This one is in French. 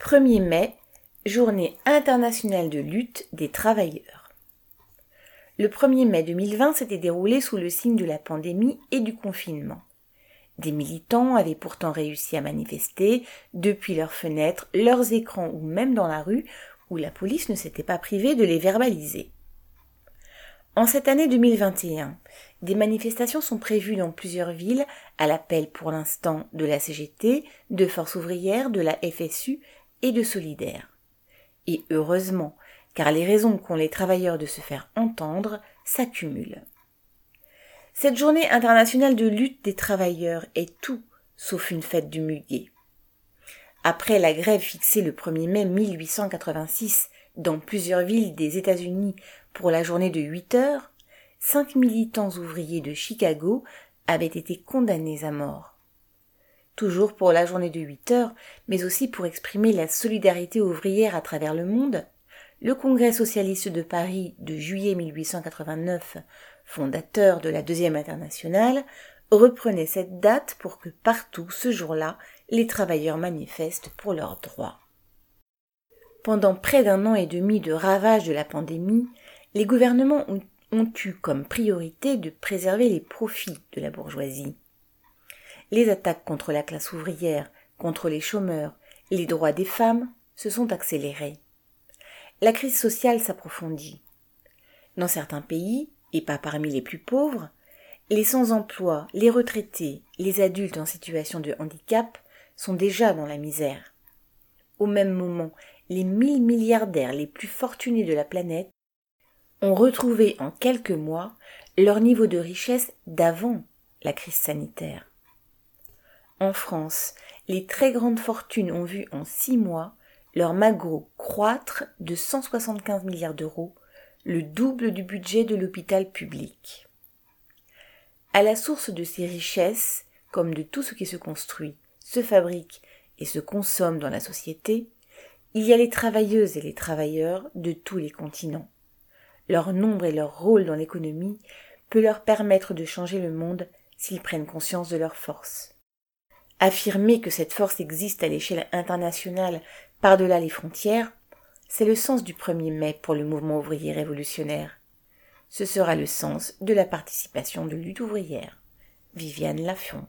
1er mai, Journée internationale de lutte des travailleurs. Le 1er mai 2020 s'était déroulé sous le signe de la pandémie et du confinement. Des militants avaient pourtant réussi à manifester depuis leurs fenêtres, leurs écrans ou même dans la rue où la police ne s'était pas privée de les verbaliser. En cette année 2021, des manifestations sont prévues dans plusieurs villes à l'appel pour l'instant de la CGT, de Force ouvrière, de la FSU et de Solidaire. Et heureusement, car les raisons qu'ont les travailleurs de se faire entendre s'accumulent. Cette journée internationale de lutte des travailleurs est tout sauf une fête du muguet. Après la grève fixée le 1er mai 1886 dans plusieurs villes des États-Unis pour la journée de 8 heures, cinq militants ouvriers de Chicago avaient été condamnés à mort. Toujours pour la journée de 8 heures, mais aussi pour exprimer la solidarité ouvrière à travers le monde, le Congrès socialiste de Paris de juillet 1889, fondateur de la Deuxième Internationale, reprenait cette date pour que partout ce jour-là, les travailleurs manifestent pour leurs droits. Pendant près d'un an et demi de ravage de la pandémie, les gouvernements ont, ont, eu comme priorité de préserver les profits de la bourgeoisie. Les attaques contre la classe ouvrière, contre les chômeurs, les droits des femmes se sont accélérées. La crise sociale s'approfondit. Dans certains pays, et pas parmi les plus pauvres, les sans-emploi, les retraités, les adultes en situation de handicap sont déjà dans la misère. Au même moment, les mille milliardaires les plus fortunés de la planète ont retrouvé en quelques mois leur niveau de richesse d'avant la crise sanitaire. En France, les très grandes fortunes ont vu en six mois leur magot croître de 175 milliards d'euros, le double du budget de l'hôpital public. À la source de ces richesses, comme de tout ce qui se construit, se fabrique et se consomme dans la société, il y a les travailleuses et les travailleurs de tous les continents. Leur nombre et leur rôle dans l'économie peut leur permettre de changer le monde s'ils prennent conscience de leur force. Affirmer que cette force existe à l'échelle internationale par-delà les frontières, c'est le sens du 1er mai pour le mouvement ouvrier révolutionnaire. Ce sera le sens de la participation de lutte ouvrière. Viviane Lafont.